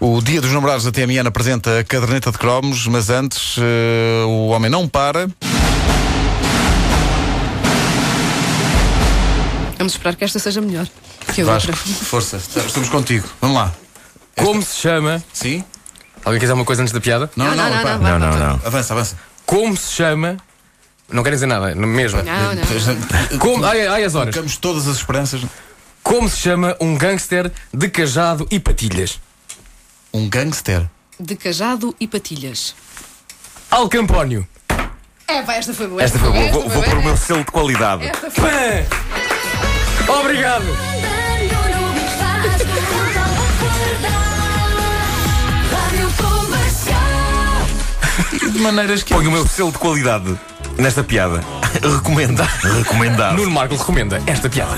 O Dia dos Namorados da TMN apresenta a caderneta de cromos, mas antes eh, o homem não para. Vamos esperar que esta seja melhor que a Vasco, outra. força, estamos contigo. Vamos lá. Como se chama? Sim? Alguém quer dizer uma coisa antes da piada? Não, não, não, pá. não, vai, Não, não, vai. não. Avança, avança. Como se chama? Não querem dizer nada, não- mesmo. Não, não. Como, ai, ai, as horas. Colocamos todas as esperanças. Como se chama um gangster de cajado e patilhas? Um gangster. De cajado e patilhas. Al Campónio. É, vai, esta foi boa. Esta foi boa. Vou, esta vou foi pôr o meu selo de qualidade. Esta foi. Pã! Obrigado. De maneiras que. Ponho o meu selo de qualidade nesta piada. Recomenda. Recomendado. Nuno Marco recomenda esta piada.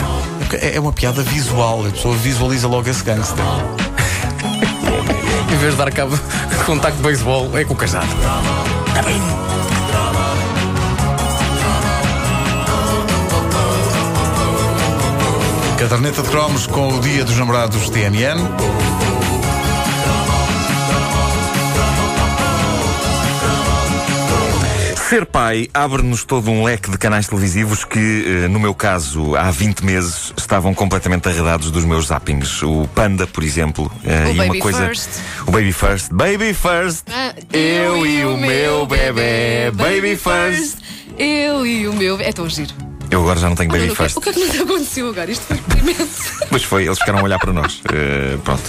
É é uma piada visual. A pessoa visualiza logo esse gangster. Vez de dar cabo de contacto de beisebol, é com o cajado. Caderneta de cromos com o Dia dos Namorados TMN. Ser pai abre-nos todo um leque de canais televisivos que, eh, no meu caso, há 20 meses, estavam completamente arredados dos meus zappings. O Panda, por exemplo. eh, O e Baby uma coisa. First. O Baby First. Baby First. Ah, Eu e o meu bebê, baby first. Eu e o meu. É tão giro. Eu agora já não tenho Olha, Baby o, que, First. o que é que nos aconteceu agora? Isto foi imenso. Mas foi, eles ficaram a olhar para nós. Eh, pronto.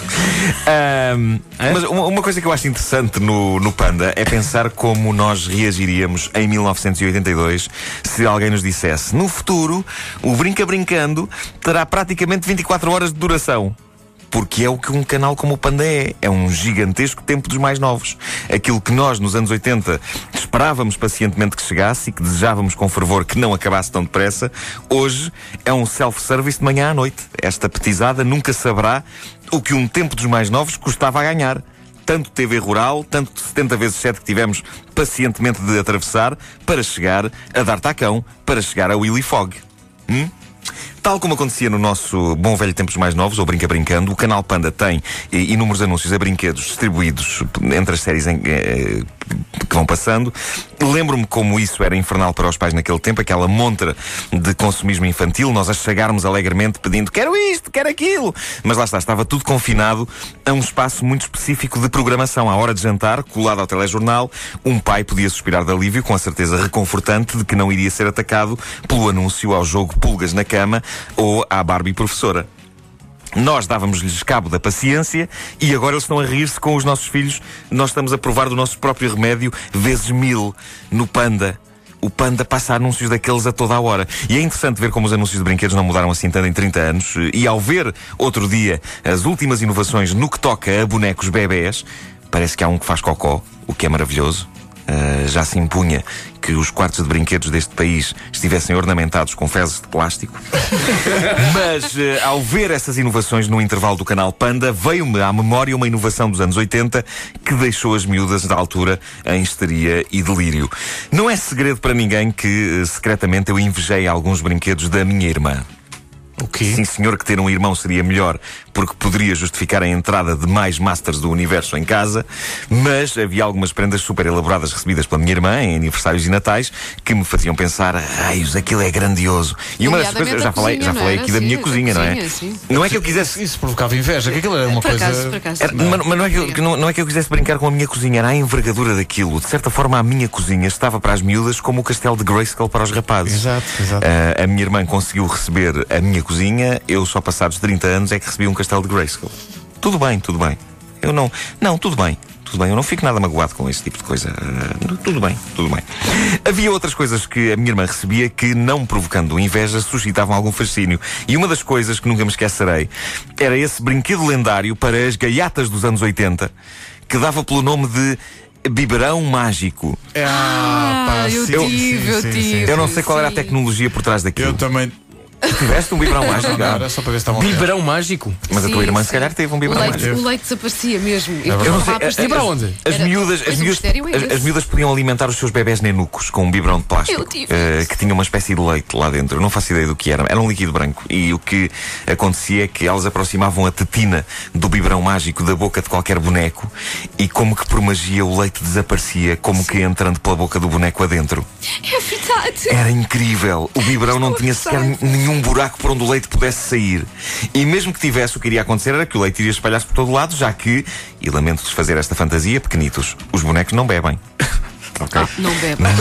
Ahm, mas uma, uma coisa que eu acho interessante no, no Panda é pensar como nós reagiríamos em 1982 se alguém nos dissesse: no futuro, o Brinca Brincando terá praticamente 24 horas de duração. Porque é o que um canal como o Panda é. É um gigantesco tempo dos mais novos. Aquilo que nós, nos anos 80, esperávamos pacientemente que chegasse e que desejávamos com fervor que não acabasse tão depressa, hoje é um self-service de manhã à noite. Esta petizada nunca saberá o que um tempo dos mais novos custava a ganhar. Tanto TV rural, tanto 70 vezes 7 que tivemos pacientemente de atravessar para chegar a dar tacão, para chegar a Willy Fogg. Hum? Tal como acontecia no nosso bom velho Tempos Mais Novos, ou Brinca Brincando, o canal Panda tem inúmeros anúncios a brinquedos distribuídos entre as séries em, eh, que vão passando. Lembro-me como isso era infernal para os pais naquele tempo, aquela montra de consumismo infantil, nós a chegarmos alegremente pedindo quero isto, quero aquilo. Mas lá está, estava tudo confinado a um espaço muito específico de programação. À hora de jantar, colado ao telejornal, um pai podia suspirar de alívio com a certeza reconfortante de que não iria ser atacado pelo anúncio ao jogo Pulgas na Cama ou à Barbie Professora. Nós dávamos-lhes cabo da paciência e agora eles estão a rir-se com os nossos filhos. Nós estamos a provar do nosso próprio remédio vezes mil no Panda. O Panda passa anúncios daqueles a toda a hora. E é interessante ver como os anúncios de brinquedos não mudaram assim tanto em 30 anos. E ao ver, outro dia, as últimas inovações no que toca a bonecos bebés, parece que há um que faz cocó, o que é maravilhoso. Uh, já se impunha que os quartos de brinquedos deste país estivessem ornamentados com fezes de plástico. Mas, eh, ao ver essas inovações no intervalo do canal Panda, veio-me à memória uma inovação dos anos 80 que deixou as miúdas da altura em histeria e delírio. Não é segredo para ninguém que, eh, secretamente, eu invejei alguns brinquedos da minha irmã. O quê? Sim, senhor, que ter um irmão seria melhor, porque poderia justificar a entrada de mais Masters do Universo em casa, mas havia algumas prendas super elaboradas recebidas pela minha irmã em aniversários e natais que me faziam pensar, raios, aquilo é grandioso. E uma das coisas, eu já falei, cozinha, já falei aqui da minha a cozinha, não é? Não é que eu quisesse. Isso provocava inveja, que aquilo era uma Por coisa. acaso, por acaso. Era- mas, não, é que eu, não, não é que eu quisesse brincar com a minha cozinha, era a envergadura daquilo. De certa forma, a minha cozinha estava para as miúdas como o castelo de Grayskull para os rapazes. Exato, exato. Ah, a minha irmã conseguiu receber a minha cozinha, eu só passados 30 anos é que recebi um castelo de Grayskull. Tudo bem, tudo bem. Eu não. Não, tudo bem. Tudo bem, eu não fico nada magoado com esse tipo de coisa. Ah, tudo bem, tudo bem. Havia outras coisas que a minha irmã recebia que, não provocando inveja, suscitavam algum fascínio. E uma das coisas que nunca me esquecerei era esse brinquedo lendário para as gaiatas dos anos 80 que dava pelo nome de biberão mágico. Ah, pá, eu sim, tive, sim, eu sim, tive. sim. Eu não sei qual era a tecnologia por trás daquilo. Eu também. Tiveste um biberão mágico? Era só para ver se estavam Biberão mágico? Mas a tua irmã, sim. se calhar, teve um biberão leite, mágico. o leite desaparecia mesmo. Eu. Eu não sei, E para onde? as miúdas, as, miúdas, as, as miúdas podiam alimentar os seus bebés nenucos com um biberão de plástico Eu tive isso. que tinha uma espécie de leite lá dentro. Eu não faço ideia do que era. Era um líquido branco. E o que acontecia é que elas aproximavam a tetina do biberão mágico da boca de qualquer boneco e, como que por magia, o leite desaparecia, como que entrando pela boca do boneco adentro. É verdade. Era incrível. O biberão não tinha sequer nenhum buraco por onde o leite pudesse sair. E mesmo que tivesse, o que iria acontecer era que o leite iria espalhar-se por todo lado, já que, e lamento desfazer esta fantasia, pequenitos, os bonecos não bebem. Ok? Ah, não bebe. Mas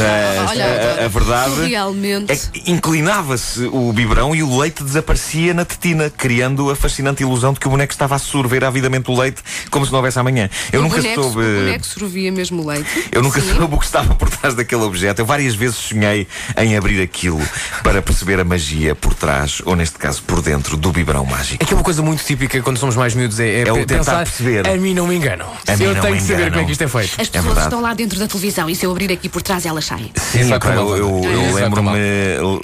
Olha, a, a verdade Realmente. é que inclinava-se o biberão e o leite desaparecia na tetina, criando a fascinante ilusão de que o boneco estava a sorver avidamente o leite como se não houvesse amanhã. Eu o nunca boneco, soube. O boneco sorvia mesmo o leite. Eu nunca Sim. soube o que estava por trás daquele objeto. Eu várias vezes sonhei em abrir aquilo para perceber a magia por trás, ou neste caso por dentro, do biberão mágico. É que é uma coisa muito típica quando somos mais miúdos é, É o pe- tentar pensar, perceber. A mim não me enganam. A mim eu não tenho me que saber como é que isto é feito. As pessoas verdade. estão lá dentro da televisão e se eu abrir aqui por trás elas saem. Sim, vai pá, para eu, eu- eu lembro-me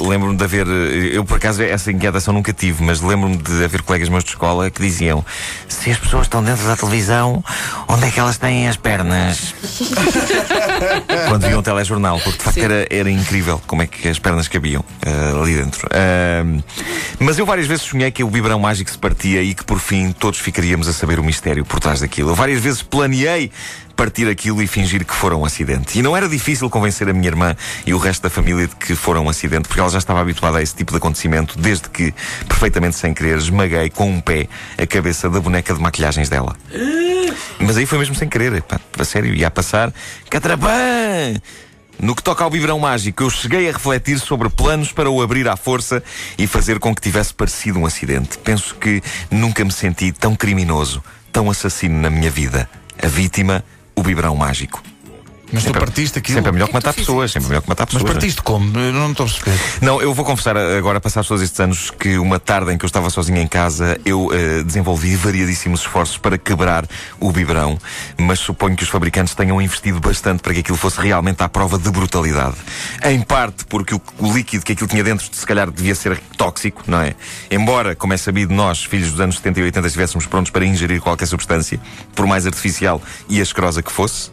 lembro de haver. Eu, por acaso, essa inquietação nunca tive, mas lembro-me de haver colegas meus de escola que diziam: se as pessoas estão dentro da televisão, onde é que elas têm as pernas? Quando viam o telejornal, porque de facto Sim. era, era incrível como é que as pernas cabiam ah, ali dentro. Ah, mas eu várias vezes sonhei que o biberão mágico se partia e que por fim todos ficaríamos a saber o mistério por trás daquilo. Eu várias vezes planeei partir aquilo e fingir que fora um acidente. E não era difícil convencer a minha irmã e o resto da família de que fora um acidente, porque ela já estava habituada a esse tipo de acontecimento, desde que, perfeitamente sem querer, esmaguei com um pé a cabeça da boneca de maquilhagens dela. Mas aí foi mesmo sem querer, pá, a sério, ia a passar. Catrapã! No que toca ao biberão mágico, eu cheguei a refletir sobre planos para o abrir à força e fazer com que tivesse parecido um acidente. Penso que nunca me senti tão criminoso, tão assassino na minha vida. A vítima, o biberão mágico. Mas tu Sempre- partiste aquilo. Sempre é melhor que é que matar pessoas, sempre é melhor que matar Mas pessoas. partiste como? Eu não estou a perceber. Não, eu vou confessar agora, passados todos estes anos, que uma tarde em que eu estava sozinho em casa, eu eh, desenvolvi variadíssimos esforços para quebrar o biberão, mas suponho que os fabricantes tenham investido bastante para que aquilo fosse realmente à prova de brutalidade. Em parte porque o, o líquido que aquilo tinha dentro, se calhar, devia ser tóxico, não é? Embora, como é sabido, nós, filhos dos anos 70 e 80, estivéssemos prontos para ingerir qualquer substância, por mais artificial e asquerosa que fosse.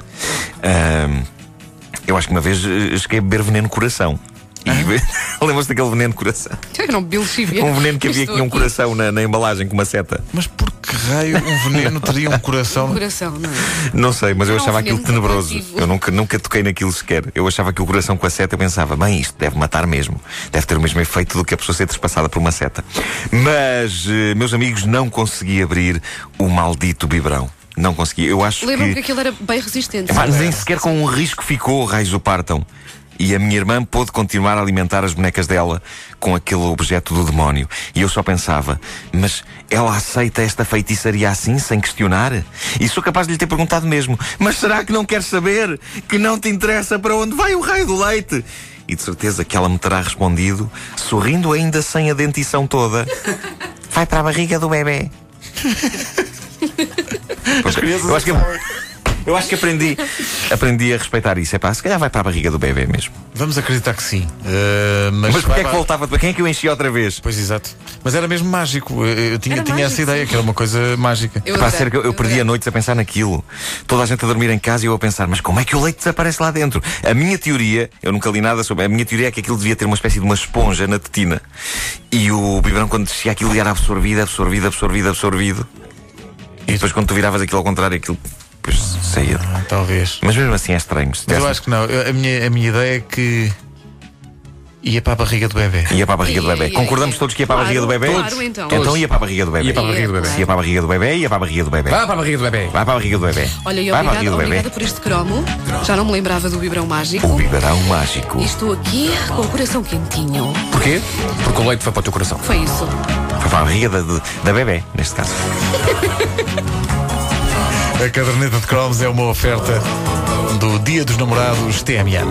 Eu acho que uma vez eh, cheguei a beber veneno coração. E lembras-te daquele veneno de coração? Eu não bebo chibia. Um veneno que havia que tinha um coração na, na embalagem com uma seta. Mas por que raio um veneno teria um coração? Coração, não é? Não sei, mas eu Não, achava um aquilo veneno tenebroso. radioativo. Eu nunca, nunca toquei naquilo sequer. Eu achava que o coração com a seta, eu pensava, bem, isto deve matar mesmo. Deve ter o mesmo efeito do que a pessoa ser trespassada por uma seta. Mas, eh, meus amigos, não consegui abrir o maldito biberão. Não consegui. Eu acho Lembro-me que. que aquilo era bem resistente. Epá, nem sequer com um risco ficou, raios do partam. E a minha irmã pôde continuar a alimentar as bonecas dela com aquele objeto do demónio. E eu só pensava, mas ela aceita esta feitiçaria assim, sem questionar? E sou capaz de lhe ter perguntado mesmo, mas será que não quer saber? Que não te interessa para onde vai o raio do leite? E de certeza que ela me terá respondido, sorrindo ainda sem a dentição toda. Vai para a barriga do bebê. Pois, eu acho que eu acho que aprendi, aprendi a respeitar isso. É pá, se calhar vai para a barriga do bebê mesmo. Vamos acreditar que sim. Eh, mas Mas porquê é que voltava? Quem é que eu enchi outra vez? Pois exato. Mas era mesmo mágico. Eu, eu tinha, Era tinha essa mágico, ideia sim. que era uma coisa mágica. Eu adorei, ser que eu, eu perdia noites a pensar naquilo. Toda a gente a dormir em casa e eu a pensar, mas como é que o leite desaparece lá dentro? A minha teoria, eu nunca li nada sobre. A minha teoria é que aquilo devia ter uma espécie de uma esponja na tetina. E o biberão, quando descia aquilo, era absorvido, absorvido, absorvido, absorvido. E depois, quando tu viravas aquilo ao contrário, aquilo depois saía. Ah, talvez. Mas mesmo assim é estranho. Mas eu acho que não. Eu- a, minha, a minha ideia é que ia para a barriga do bebê. Ia para a barriga do bebê. Concordamos todos que ia para a barriga do bebê? claro, então. Então ia para a barriga do bebê. Ia para a barriga do bebê. Se ia para a barriga do bebê, ia para a barriga do bebê. Vá para a barriga do bebê. Vai para a barriga do bebê. Olha, e Vai obrigada, bebê. obrigada por este cromo. Já não me lembrava do biberão mágico. O biberão mágico. E estou aqui com o coração quentinho. Porquê? Porque o leite foi para o teu coração. Foi isso. Foi para a barriga da, da, bebê, neste caso. A caderneta de cromos é uma oferta do Dia dos Namorados TMN.